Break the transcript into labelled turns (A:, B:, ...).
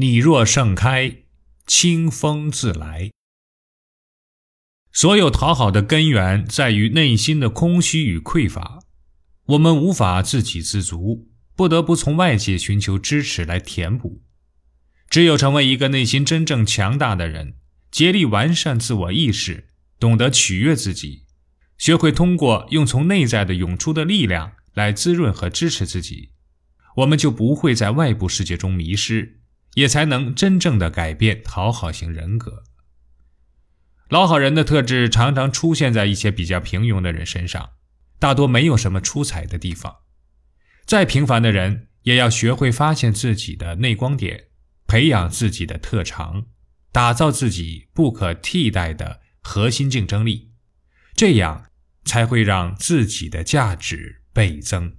A: 你若盛开，清风自来。所有讨好的根源在于内心的空虚与匮乏，我们无法自给自足，不得不从外界寻求支持来填补。只有成为一个内心真正强大的人，竭力完善自我意识，懂得取悦自己，学会通过用从内在的涌出的力量来滋润和支持自己，我们就不会在外部世界中迷失。也才能真正的改变讨好型人格。老好人的特质常常出现在一些比较平庸的人身上，大多没有什么出彩的地方。再平凡的人，也要学会发现自己的内光点，培养自己的特长，打造自己不可替代的核心竞争力，这样才会让自己的价值倍增。